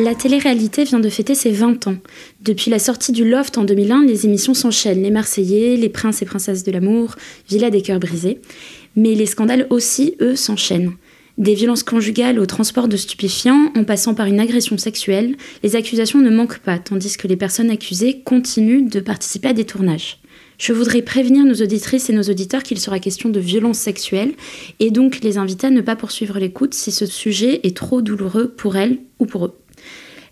La télé-réalité vient de fêter ses 20 ans. Depuis la sortie du Loft en 2001, les émissions s'enchaînent. Les Marseillais, les Princes et Princesses de l'amour, Villa des cœurs brisés. Mais les scandales aussi, eux, s'enchaînent. Des violences conjugales au transport de stupéfiants, en passant par une agression sexuelle, les accusations ne manquent pas, tandis que les personnes accusées continuent de participer à des tournages. Je voudrais prévenir nos auditrices et nos auditeurs qu'il sera question de violences sexuelles et donc les inviter à ne pas poursuivre l'écoute si ce sujet est trop douloureux pour elles ou pour eux.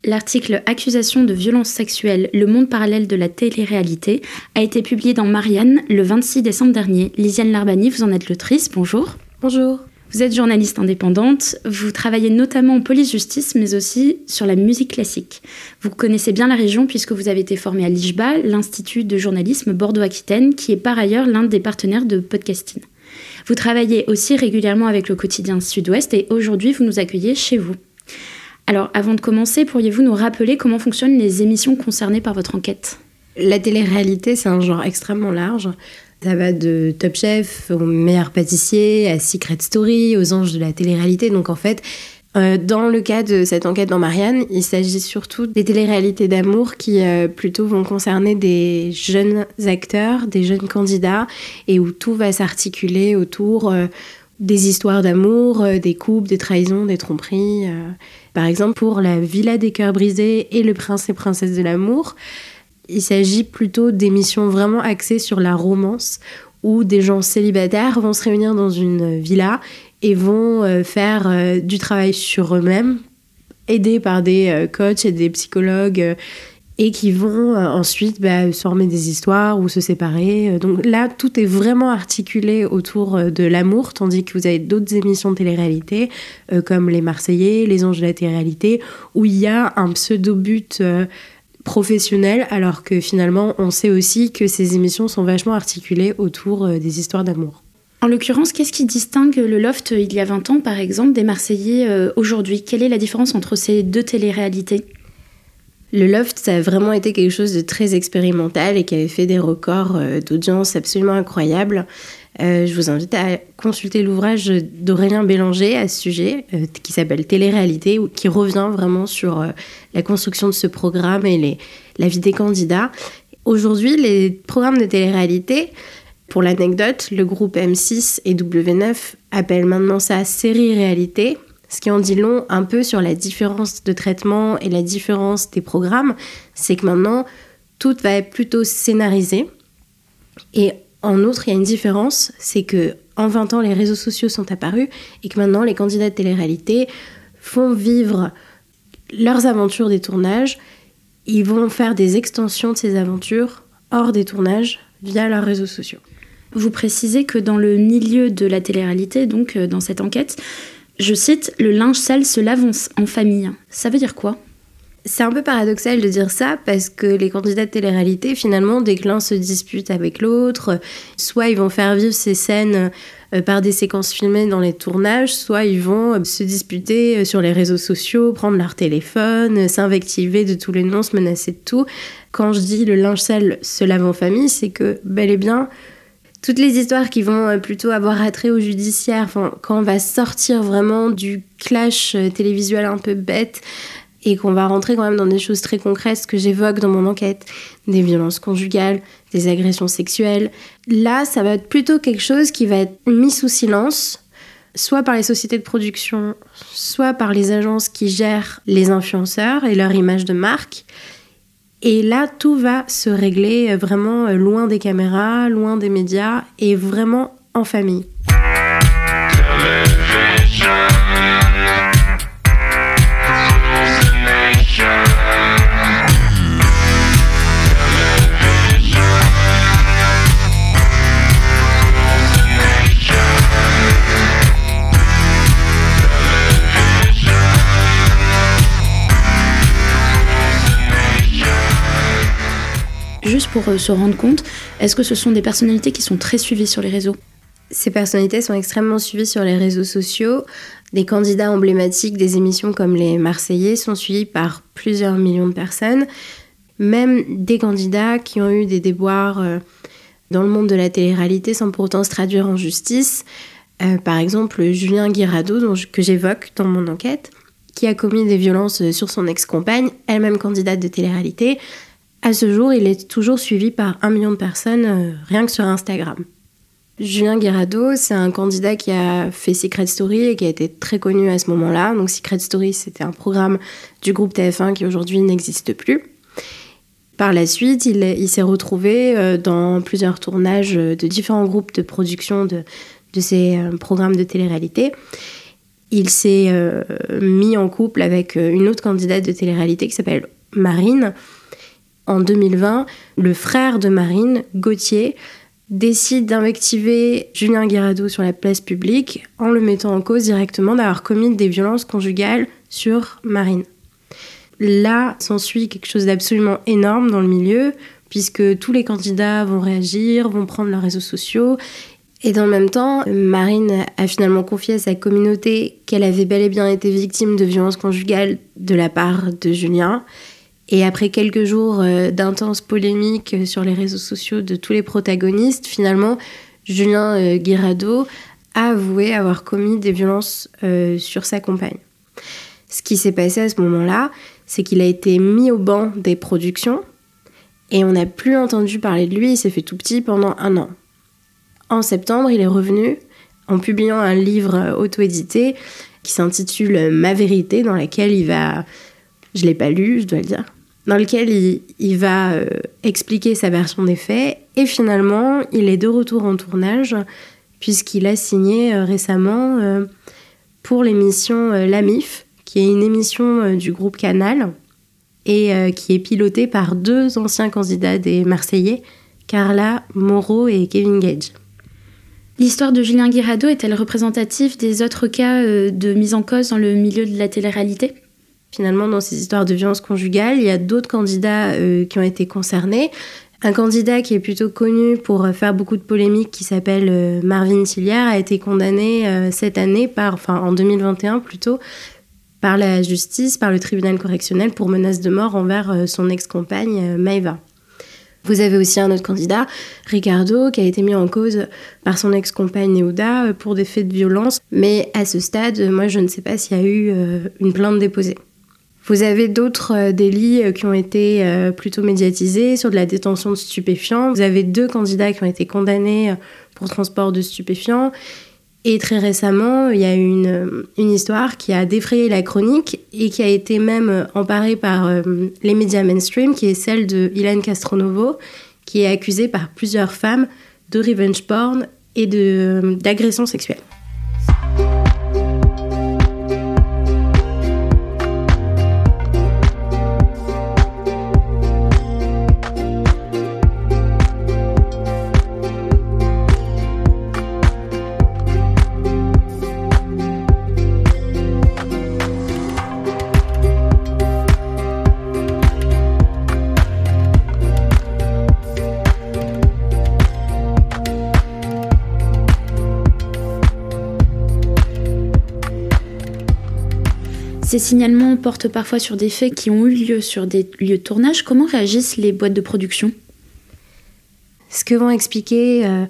L'article Accusation de violence sexuelle, le monde parallèle de la télé-réalité a été publié dans Marianne le 26 décembre dernier. Lisiane Larbani, vous en êtes l'autrice, bonjour. Bonjour. Vous êtes journaliste indépendante, vous travaillez notamment en police-justice, mais aussi sur la musique classique. Vous connaissez bien la région puisque vous avez été formée à l'IJBA, l'Institut de journalisme Bordeaux-Aquitaine, qui est par ailleurs l'un des partenaires de Podcasting. Vous travaillez aussi régulièrement avec le quotidien Sud-Ouest et aujourd'hui vous nous accueillez chez vous. Alors, avant de commencer, pourriez-vous nous rappeler comment fonctionnent les émissions concernées par votre enquête? La télé-réalité, c'est un genre extrêmement large. Ça va de Top Chef au meilleur pâtissier, à Secret Story, aux anges de la télé-réalité. Donc en fait, euh, dans le cas de cette enquête dans Marianne, il s'agit surtout des télé-réalités d'amour qui euh, plutôt vont concerner des jeunes acteurs, des jeunes candidats, et où tout va s'articuler autour euh, des histoires d'amour, des couples, des trahisons, des tromperies. Par exemple, pour la Villa des cœurs brisés et le prince et princesse de l'amour, il s'agit plutôt d'émissions vraiment axées sur la romance, où des gens célibataires vont se réunir dans une villa et vont euh, faire euh, du travail sur eux-mêmes, aidés par des euh, coachs et des psychologues et qui vont euh, ensuite bah, se former des histoires ou se séparer. Euh, donc là, tout est vraiment articulé autour euh, de l'amour, tandis que vous avez d'autres émissions de télé-réalité, comme Les Marseillais, Les Anges de la télé-réalité, où il y a un pseudo-but professionnel, alors que finalement, on sait aussi que ces émissions sont vachement articulées autour des histoires d'amour. En l'occurrence, qu'est-ce qui distingue le Loft il y a 20 ans, par exemple, des Marseillais aujourd'hui? Quelle est la différence entre ces deux télé-réalités? Le Loft, ça a vraiment été quelque chose de très expérimental et qui avait fait des records euh, d'audience absolument incroyables. Euh, je vous invite à consulter l'ouvrage d'Aurélien Bélanger à ce sujet, euh, qui s'appelle Télé-réalité, qui revient vraiment sur la construction de ce programme et la vie des candidats. Aujourd'hui, les programmes de télé-réalité, pour l'anecdote, le groupe M6 et W9 appellent maintenant ça série-réalité ce qui en dit long un peu sur la différence de traitement et la différence des programmes, c'est que maintenant, tout va être plutôt scénarisé. Et en outre, il y a une différence, c'est que en 20 ans, les réseaux sociaux sont apparus et que maintenant, les candidats de télé-réalité font vivre leurs aventures des tournages. Ils vont faire des extensions de ces aventures hors des tournages via leurs réseaux sociaux. Vous précisez que dans le milieu de la télé-réalité, donc euh, dans cette enquête, je cite, le linge sale se lave en famille. Ça veut dire quoi? C'est un peu paradoxal de dire ça parce que les candidats de télé-réalité, finalement, dès que se dispute avec l'autre, soit ils vont faire vivre ces scènes euh, par des séquences filmées dans les tournages, soit ils vont euh, se disputer euh, sur les réseaux sociaux, prendre leur téléphone, s'invectiver de tous les noms, se menacer de tout. Quand je dis le linge sale se lave en famille, c'est que bel et bien, toutes les histoires qui vont euh, plutôt avoir attrait au judiciaire, quand on va sortir vraiment du clash euh, télévisuel un peu bête et qu'on va rentrer quand même dans des choses très concrètes, ce que j'évoque dans mon enquête, des violences conjugales, des agressions sexuelles, là, ça va être plutôt quelque chose qui va être mis sous silence, soit par les sociétés de production, soit par les agences qui gèrent les influenceurs et leur image de marque. Et là, tout va se régler euh, vraiment euh, loin des caméras, loin des médias et vraiment en famille. Euh, se rendre compte, est-ce que ce sont des personnalités qui sont très suivies sur les réseaux? Ces personnalités sont extrêmement suivies sur les réseaux sociaux. Des candidats emblématiques des émissions comme les Marseillais sont suivis par plusieurs millions de personnes. Même des candidats qui ont eu des déboires euh, dans le monde de la télé-réalité sans pour autant se traduire en justice. Euh, par exemple, Julien Guirado, que j'évoque dans mon enquête, qui a commis des violences sur son ex-compagne, elle-même candidate de télé-réalité, à ce jour, il est toujours suivi par un million de personnes euh, rien que sur Instagram. Julien Guirado, c'est un candidat qui a fait Secret Story et qui a été très connu à ce moment-là. Donc Secret Story, c'était un programme du groupe TF1 qui aujourd'hui n'existe plus. Par la suite, il, s'est retrouvé euh, dans plusieurs tournages de différents groupes de production de, ces euh, programmes de télé-réalité. Il s'est mis en couple avec une autre candidate de télé-réalité qui s'appelle Marine, en 2020, le frère de Marine, Gauthier, décide d'invectiver Julien Guirado sur la place publique en le mettant en cause directement d'avoir commis des violences conjugales sur Marine. Là s'ensuit quelque chose d'absolument énorme dans le milieu, puisque tous les candidats vont réagir, vont prendre leurs réseaux sociaux. Et dans le même temps, Marine a finalement confié à sa communauté qu'elle avait bel et bien été victime de violences conjugales de la part de Julien et après quelques jours euh, d'intenses polémiques sur les réseaux sociaux de tous les protagonistes, finalement, Julien euh, Guirado a avoué avoir commis des violences euh, sur sa compagne. Ce qui s'est passé à ce moment-là, c'est qu'il a été mis au banc des productions et on n'a plus entendu parler de lui, il s'est fait tout petit pendant un an. En septembre, il est revenu en publiant un livre auto-édité qui s'intitule Ma vérité, dans laquelle il va... Je l'ai pas lu, je dois le dire dans lequel il, va euh, expliquer sa version des faits. Et finalement, il est de retour en tournage, puisqu'il a signé euh, récemment euh, pour l'émission La MIF, qui est une émission du groupe Canal, et qui est pilotée par deux anciens candidats des Marseillais, Carla Moreau et Kevin Gage. L'histoire de Julien Guirado est-elle représentative des autres cas de mise en cause dans le milieu de la télé-réalité? Finalement, dans ces histoires de violence conjugale, il y a d'autres candidats euh, qui ont été concernés. Un candidat qui est plutôt connu pour faire beaucoup de polémiques, qui s'appelle euh, Marvin Tilliard, a été condamné euh, cette année, enfin en 2021 plutôt, par la justice, par le tribunal correctionnel pour menace de mort envers son ex-compagne Maeva. Vous avez aussi un autre candidat, Ricardo, qui a été mis en cause par son ex-compagne Neuda pour des faits de violence. Mais à ce stade, moi, je ne sais pas s'il y a eu une plainte déposée. Vous avez d'autres euh, délits euh, qui ont été euh, plutôt médiatisés sur de la détention de stupéfiants. Vous avez deux candidats qui ont été condamnés pour transport de stupéfiants. Et très récemment, il y a une, une histoire qui a défrayé la chronique et qui a été même emparée par les médias mainstream, qui est celle de Ilan Castronovo, qui est accusée par plusieurs femmes de revenge porn et d'agression sexuelle. Ces signalements portent parfois sur des faits qui ont eu lieu sur des lieux de tournage. Comment réagissent les boîtes de production? Ce que vont expliquer euh,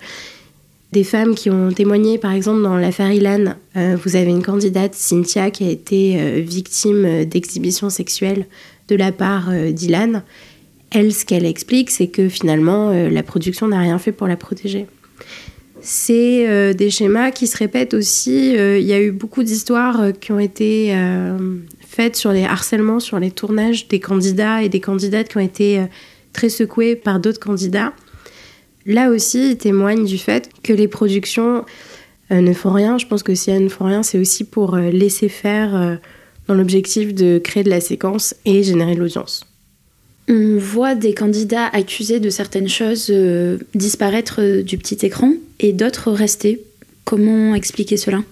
des femmes qui ont témoigné, par exemple, dans l'affaire Ilan, euh, vous avez une candidate, Cynthia, qui a été euh, victime d'exhibitions sexuelles de la part d'Ilan. Elle, ce qu'elle explique, c'est que finalement, la production n'a rien fait pour la protéger. C'est euh, des schémas qui se répètent aussi. Euh, il y a eu beaucoup d'histoires euh, qui ont été faites sur les harcèlements, sur les tournages des candidats et des candidates qui ont été très secoués par d'autres candidats. Là aussi, il témoigne du fait que les productions ne font rien. Je pense que si elles ne font rien, c'est aussi pour laisser faire dans l'objectif de créer de la séquence et générer de l'audience. On voit des candidats accusés de certaines choses euh, disparaître euh, du petit écran et d'autres rester. Comment expliquer cela?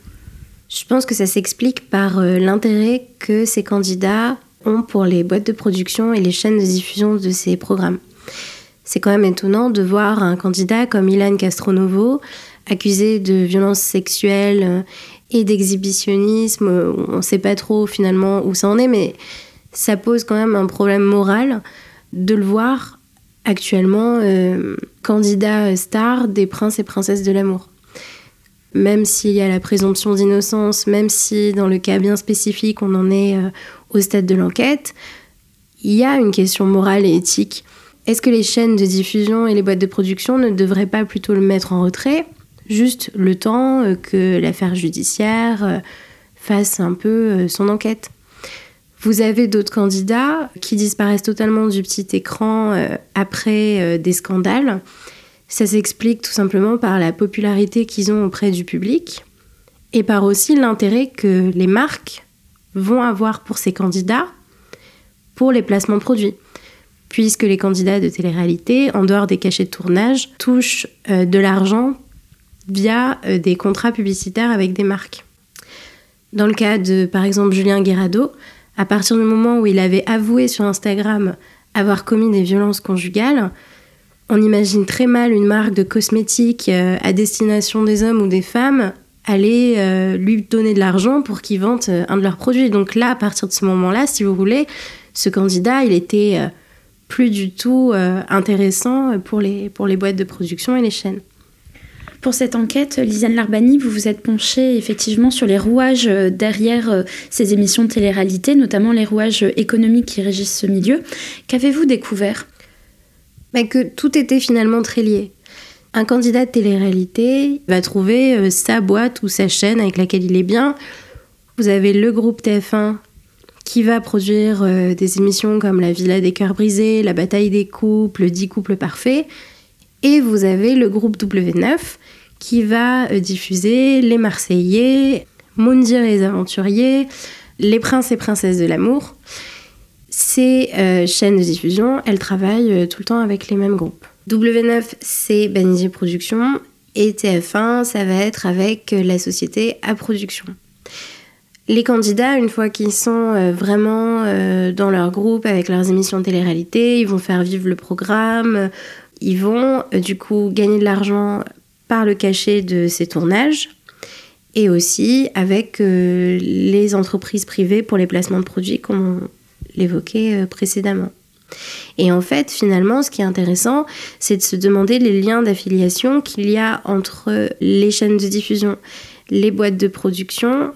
Je pense que ça s'explique par euh, l'intérêt que ces candidats ont pour les boîtes de production et les chaînes de diffusion de ces programmes. C'est quand même étonnant de voir un candidat comme Ilan Castronovo accusé de violences sexuelles et d'exhibitionnisme. On ne sait pas trop finalement où ça en est, mais ça pose quand même un problème moral de le voir actuellement euh, candidat star des princes et princesses de l'amour. Même s'il y a la présomption d'innocence, même si dans le cas bien spécifique on en est euh, au stade de l'enquête, il y a une question morale et éthique. Est-ce que les chaînes de diffusion et les boîtes de production ne devraient pas plutôt le mettre en retrait, juste le temps euh, que l'affaire judiciaire fasse un peu son enquête vous avez d'autres candidats qui disparaissent totalement du petit écran euh, après euh, des scandales. Ça s'explique tout simplement par la popularité qu'ils ont auprès du public et par aussi l'intérêt que les marques vont avoir pour ces candidats pour les placements produits. Puisque les candidats de télé-réalité, en dehors des cachets de tournage, touchent euh, de l'argent via des contrats publicitaires avec des marques. Dans le cas de, par exemple, Julien Guerrado, à partir du moment où il avait avoué sur Instagram avoir commis des violences conjugales, on imagine très mal une marque de cosmétiques euh, à destination des hommes ou des femmes aller euh, lui donner de l'argent pour qu'il vende euh, un de leurs produits. Donc là, à partir de ce moment-là, si vous voulez, ce candidat, il était plus du tout intéressant pour les, pour les boîtes de production et les chaînes. Pour cette enquête, Lisiane Larbani, vous vous êtes penchée effectivement sur les rouages euh, derrière euh, ces émissions de télé-réalité, notamment les rouages économiques qui régissent ce milieu. Qu'avez-vous découvert? Bah, Que tout était finalement très lié. Un candidat de télé-réalité va trouver euh, sa boîte ou sa chaîne avec laquelle il est bien. Vous avez le groupe TF1 qui va produire des émissions comme La Villa des cœurs brisés, La bataille des couples, 10 couples parfaits. Et vous avez le groupe W9 qui va euh, diffuser Les Marseillais, Moundir les Aventuriers, Les Princes et Princesses de l'amour. Ces euh, chaînes de diffusion, elles travaillent euh, tout le temps avec les mêmes groupes. W9, c'est Banijé Productions et TF1, ça va être avec la société A Production. Les candidats, une fois qu'ils sont vraiment dans leur groupe avec leurs émissions de télé-réalité, ils vont faire vivre le programme, ils vont du coup gagner de l'argent par le cachet de ces tournages et aussi avec euh, les entreprises privées pour les placements de produits comme on l'évoquait euh, précédemment. Et en fait, finalement, ce qui est intéressant, c'est de se demander les liens d'affiliation qu'il y a entre les chaînes de diffusion, les boîtes de production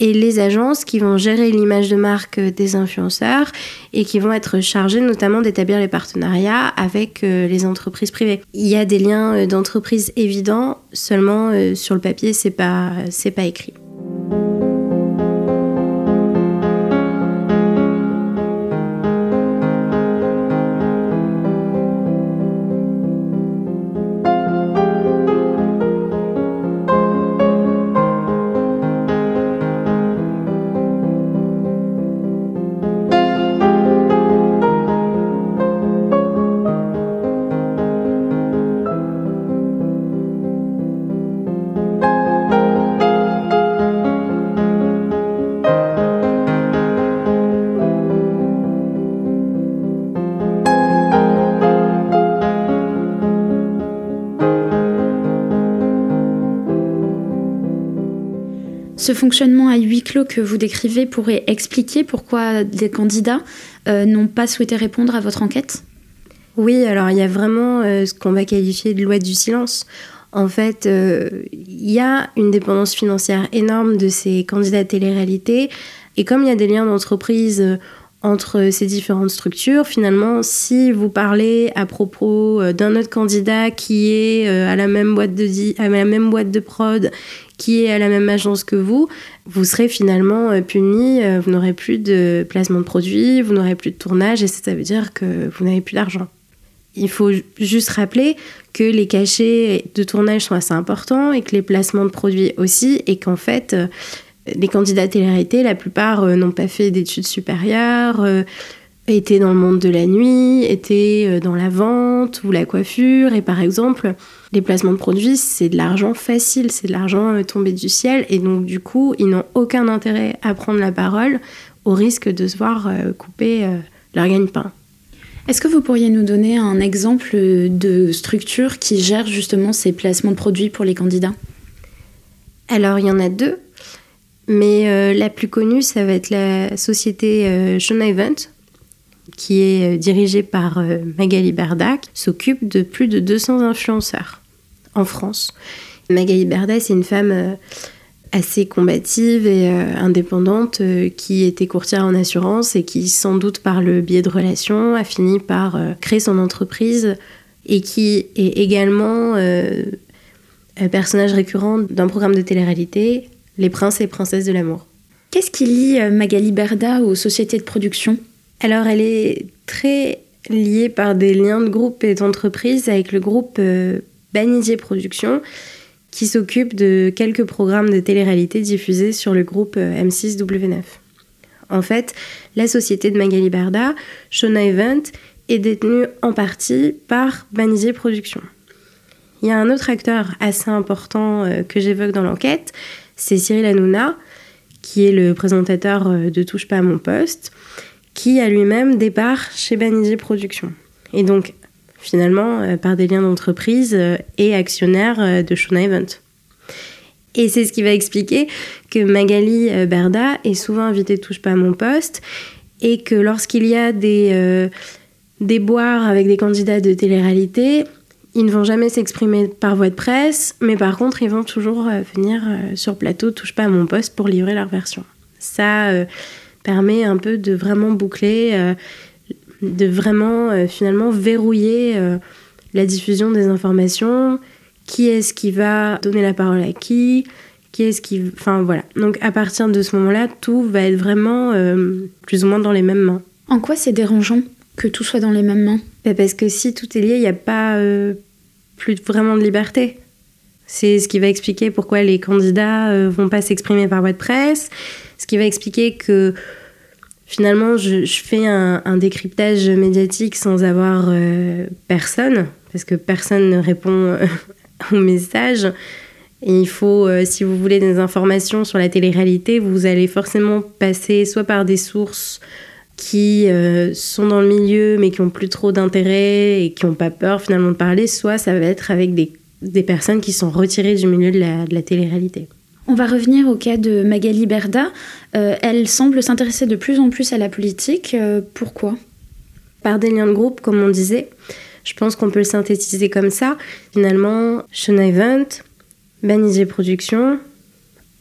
et les agences qui vont gérer l'image de marque des influenceurs et qui vont être chargées notamment d'établir les partenariats avec euh, les entreprises privées. Il y a des liens euh, d'entreprise évidents, seulement euh, sur le papier, c'est pas, c'est pas écrit. Ce fonctionnement à huis clos que vous décrivez pourrait expliquer pourquoi des candidats euh, n'ont pas souhaité répondre à votre enquête? Oui, alors il y a vraiment euh, ce qu'on va qualifier de loi du silence. En fait, euh, il y a une dépendance financière énorme de ces candidats télé-réalité. Et comme il y a des liens d'entreprise entre ces différentes structures. Finalement, si vous parlez à propos euh, d'un autre candidat qui est euh, à la même boîte de à la même boîte de prod, qui est à la même agence que vous, vous serez finalement euh, puni. Vous n'aurez plus de placement de produits, vous n'aurez plus de tournage, et ça veut dire que vous n'avez plus d'argent. Il faut juste rappeler que les cachets de tournage sont assez importants et que les placements de produits aussi, et qu'en fait, les candidats télé la plupart euh, n'ont pas fait d'études supérieures, euh, étaient dans le monde de la nuit, étaient euh, dans la vente ou la coiffure. Et par exemple, les placements de produits, c'est de l'argent facile, c'est de l'argent tombé du ciel. Et donc, du coup, ils n'ont aucun intérêt à prendre la parole au risque de se voir couper leur gagne-pain. Est-ce que vous pourriez nous donner un exemple de structure qui gère justement ces placements de produits pour les candidats? Alors, il y en a deux. Mais euh, la plus connue, ça va être la société euh, Event, qui est euh, dirigée par Magali Berda, qui s'occupe de plus de 200 influenceurs en France. Magali Berda, c'est une femme assez combative et indépendante qui était courtière en assurance et qui, sans doute par le biais de relations, a fini par créer son entreprise et qui est également un personnage récurrent d'un programme de télé-réalité les princes et princesses de l'amour. Qu'est-ce qui lie euh, Magali Berda aux sociétés de production? Alors, elle est très liée par des liens de groupe et d'entreprise avec le groupe euh, Banidier Productions, qui s'occupe de quelques programmes de télé-réalité diffusés sur le groupe euh, M6W9. En fait, la société de Magali Berda, Shona Event, est détenue en partie par Banidier Productions. Il y a un autre acteur assez important que j'évoque dans l'enquête, c'est Cyril Hanouna, qui est le présentateur euh, de Touche pas à mon poste, qui a lui-même départ chez Banijé Productions. Et donc, finalement, euh, par des liens d'entreprise, euh, et actionnaire de Shona Event. Et c'est ce qui va expliquer que Magali Berda est souvent invitée Touche pas à mon poste et que lorsqu'il y a des, des boires avec des candidats de télé-réalité, ils ne vont jamais s'exprimer par voie de presse, mais par contre, ils vont toujours euh, venir euh, sur plateau, touche pas à mon poste, pour livrer leur version. Ça euh, permet un peu de vraiment boucler, de vraiment finalement verrouiller la diffusion des informations. Qui est-ce qui va donner la parole à qui? Qui est-ce qui. Enfin voilà. Donc à partir de ce moment-là, tout va être vraiment plus ou moins dans les mêmes mains. En quoi c'est dérangeant? Que tout soit dans les mêmes mains Parce que si tout est lié, il n'y a pas euh, plus vraiment de liberté. C'est ce qui va expliquer pourquoi les candidats euh, vont pas s'exprimer par voie de presse, ce qui va expliquer que finalement je, fais un, décryptage médiatique sans avoir euh, personne, parce que personne ne répond au message. Et il faut, si vous voulez des informations sur la télé-réalité, vous allez forcément passer soit par des sources qui euh, sont dans le milieu mais qui ont plus trop d'intérêt et qui n'ont pas peur finalement de parler, soit ça va être avec des, des personnes qui sont retirées du milieu de la, de la télé-réalité. On va revenir au cas de Magali Berda. Euh, elle semble s'intéresser de plus en plus à la politique. Euh, pourquoi? Par des liens de groupe, comme on disait. Je pense qu'on peut le synthétiser comme ça. Finalement, Shona Event, Banisier Productions,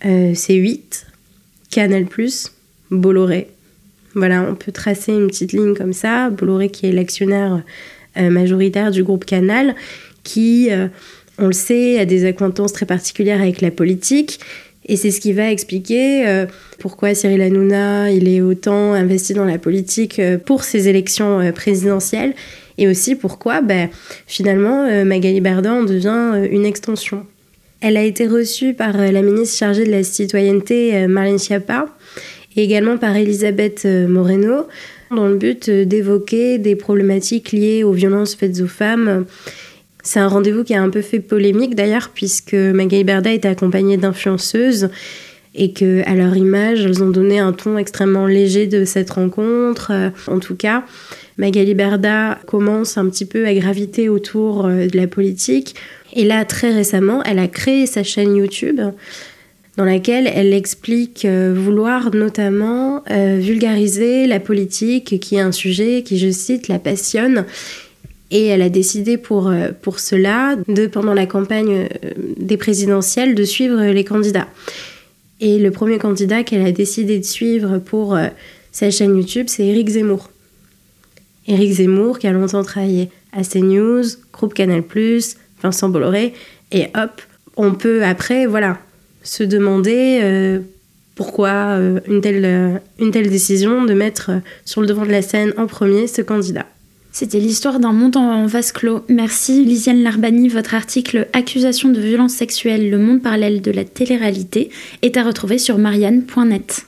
C8, Canal+, Bolloré. Voilà, on peut tracer une petite ligne comme ça. Bolloré qui est l'actionnaire euh, majoritaire du groupe Canal, qui, euh, on le sait, a des acquaintances très particulières avec la politique. Et c'est ce qui va expliquer euh, pourquoi Cyril Hanouna il est autant investi dans la politique pour ces élections présidentielles et aussi pourquoi ben, finalement Magali Berdan devient une extension. Elle a été reçue par la ministre chargée de la citoyenneté Marlène Schiappa également par Elisabeth euh, Moreno, dans le but euh, d'évoquer des problématiques liées aux violences faites aux femmes. C'est un rendez-vous qui a un peu fait polémique d'ailleurs, puisque Magali Berda était accompagnée d'influenceuses et que à leur image, elles ont donné un ton extrêmement léger de cette rencontre. Euh, en tout cas, Magali Berda commence un petit peu à graviter autour de la politique. Et là, très récemment, elle a créé sa chaîne YouTube dans laquelle elle explique euh, vouloir notamment euh, vulgariser la politique, qui est un sujet qui, je cite, la passionne. Et elle a décidé pour, euh, pour cela, de, pendant la campagne des présidentielles, de suivre les candidats. Et le premier candidat qu'elle a décidé de suivre pour sa chaîne YouTube, c'est Eric Zemmour. Eric Zemmour qui a longtemps travaillé à CNews, Groupe Canal+, Vincent Bolloré, et hop, on peut après, voilà, se demander euh, pourquoi euh, une, telle, euh, une telle décision de mettre sur le devant de la scène en premier ce candidat. C'était l'histoire d'un monde en vase clos. Merci Lisiane Larbani. Votre article Accusation de violence sexuelle, le monde parallèle de la télé-réalité est à retrouver sur marianne.net.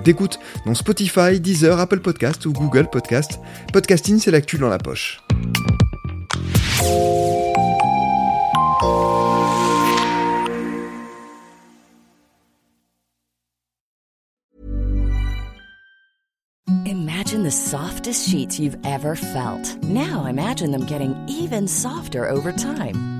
d'écoute, dont Spotify, Deezer, Apple Podcast ou Google Podcast. Podcasting, c'est l'actu dans la poche. Imagine the softest sheets you've ever felt. Now imagine them getting even softer over time.